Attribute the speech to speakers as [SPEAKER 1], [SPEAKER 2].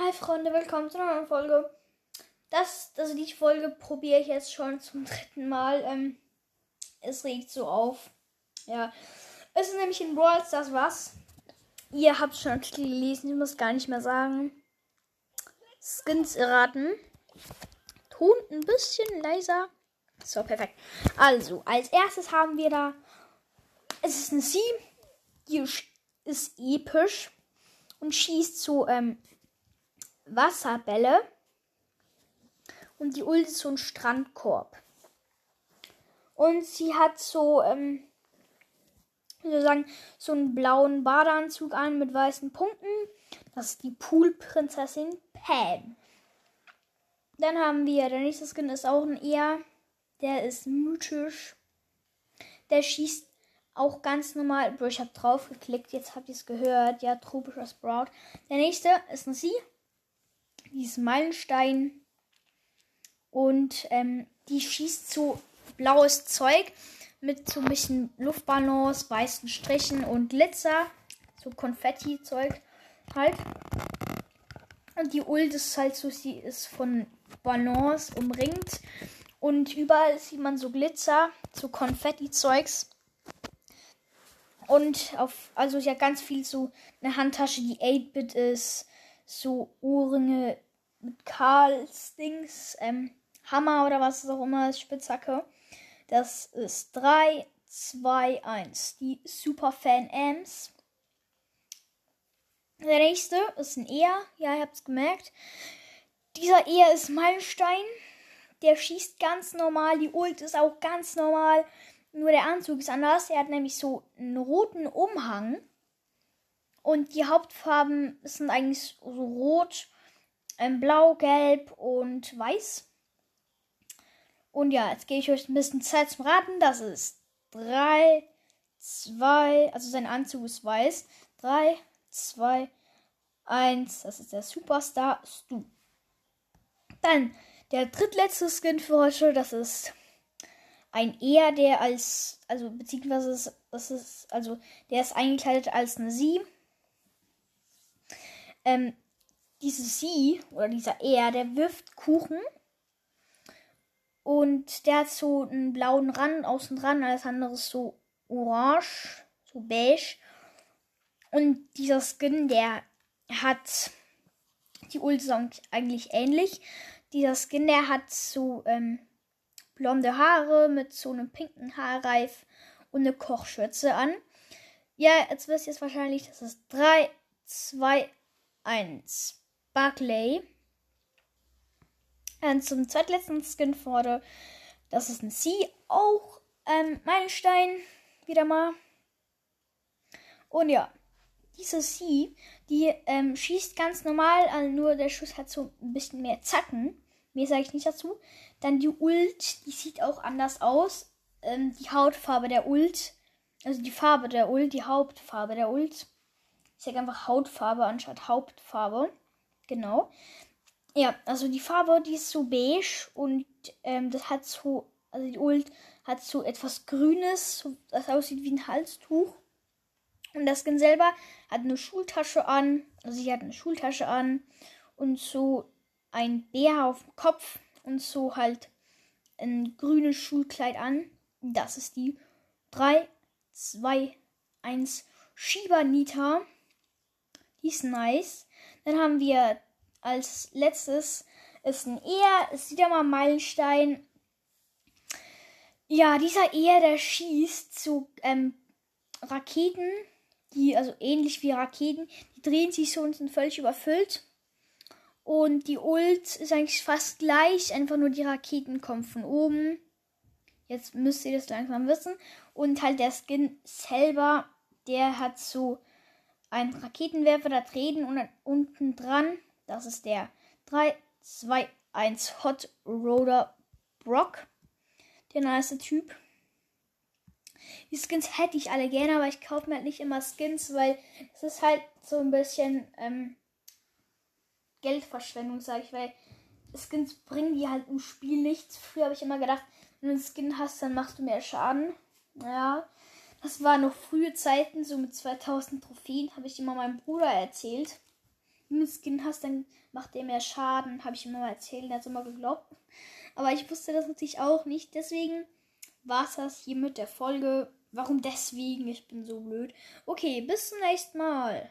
[SPEAKER 1] Hi Freunde, willkommen zu einer neuen Folge. Das, also die Folge probiere ich jetzt schon zum dritten Mal. Ähm, es regt so auf. Ja. Es ist nämlich in Brawl das was. Ihr habt schon gelesen, ich muss gar nicht mehr sagen. Skins erraten. Ton ein bisschen leiser. So, perfekt. Also, als erstes haben wir da. Es ist eine Sie. Die ist episch. Und schießt so ähm, Wasserbälle. Und die Ult ist so ein Strandkorb. Und sie hat so, ähm, wie soll ich sagen, so einen blauen Badeanzug an mit weißen Punkten. Das ist die Poolprinzessin Pam. Dann haben wir, der nächste Skin ist auch ein eher, der ist mythisch. Der schießt auch ganz normal. Ich habe drauf geklickt, jetzt habt ihr es gehört. Ja, tropischer Sprout. Der nächste ist ein Sie dieses Meilenstein. Und ähm, die schießt so blaues Zeug mit so ein bisschen Luftballons, weißen Strichen und Glitzer. So Konfetti-Zeug halt. Und die Ult ist halt so, sie ist von Ballons umringt. Und überall sieht man so Glitzer, so Konfetti-Zeugs. Und auf, also ja ganz viel so eine Handtasche, die 8-Bit ist so Ohrringe mit Karls Dings, ähm, Hammer oder was auch immer Spitzhacke. Das ist 3, 2, 1. Die Superfan Ams. Der nächste ist ein Eher. Ja, ihr habt es gemerkt. Dieser Eher ist Meilenstein. Der schießt ganz normal. Die Ult ist auch ganz normal. Nur der Anzug ist anders. Er hat nämlich so einen roten Umhang. Und die Hauptfarben sind eigentlich so rot, ähm, blau, gelb und weiß. Und ja, jetzt gebe ich euch ein bisschen Zeit zum Raten. Das ist 3, 2, also sein Anzug ist weiß. 3, 2, 1, das ist der Superstar Stu. Dann der drittletzte Skin für heute, das ist ein eher der als, also beziehungsweise das ist, also der ist eingekleidet als eine Sie ähm, diese Sie oder dieser Er, der wirft Kuchen. Und der hat so einen blauen Rand außen dran, alles andere ist so orange, so beige. Und dieser Skin, der hat die Ult eigentlich ähnlich. Dieser Skin, der hat so ähm, blonde Haare mit so einem pinken Haarreif und eine Kochschürze an. Ja, jetzt wisst ihr es wahrscheinlich, das ist 3, 2, ein Sparkley. Und zum zweitletzten Skin wurde, das ist ein C, auch ähm, Meilenstein, wieder mal. Und ja, diese C, die ähm, schießt ganz normal, also nur der Schuss hat so ein bisschen mehr Zacken. Mehr sage ich nicht dazu. Dann die Ult, die sieht auch anders aus. Ähm, die Hautfarbe der Ult, also die Farbe der Ult, die Hauptfarbe der Ult ich sage einfach Hautfarbe anstatt Hauptfarbe. Genau. Ja, also die Farbe, die ist so beige und ähm, das hat so, also die Ult hat so etwas Grünes, das aussieht wie ein Halstuch. Und das Skin selber hat eine Schultasche an, also sie hat eine Schultasche an und so ein Bär auf dem Kopf und so halt ein grünes Schulkleid an. Das ist die 3, 2, 1 Shiba-Nita. Die ist nice. Dann haben wir als letztes ist ein Eher, ist wieder mal Meilenstein. Ja, dieser Eher, der schießt zu ähm, Raketen, die, also ähnlich wie Raketen, die drehen sich so und sind völlig überfüllt. Und die Ult ist eigentlich fast gleich, einfach nur die Raketen kommen von oben. Jetzt müsst ihr das langsam wissen. Und halt der Skin selber, der hat so ein Raketenwerfer da treten und dann unten dran, das ist der 3, 2, 1 Hot Roder Brock. Der nice Typ. Die Skins hätte ich alle gerne, aber ich kaufe mir halt nicht immer Skins, weil es ist halt so ein bisschen ähm, Geldverschwendung, sage ich, weil Skins bringen die halt im Spiel nichts. Früher habe ich immer gedacht, wenn du einen Skin hast, dann machst du mehr Schaden. Ja, das war noch frühe Zeiten, so mit 2000 Trophäen, habe ich immer meinem Bruder erzählt. einen Skin hast, dann macht der mehr Schaden. Habe ich immer mal erzählt, der hat immer geglaubt. Aber ich wusste das natürlich auch nicht. Deswegen war es das hier mit der Folge. Warum deswegen? Ich bin so blöd. Okay, bis zum nächsten Mal.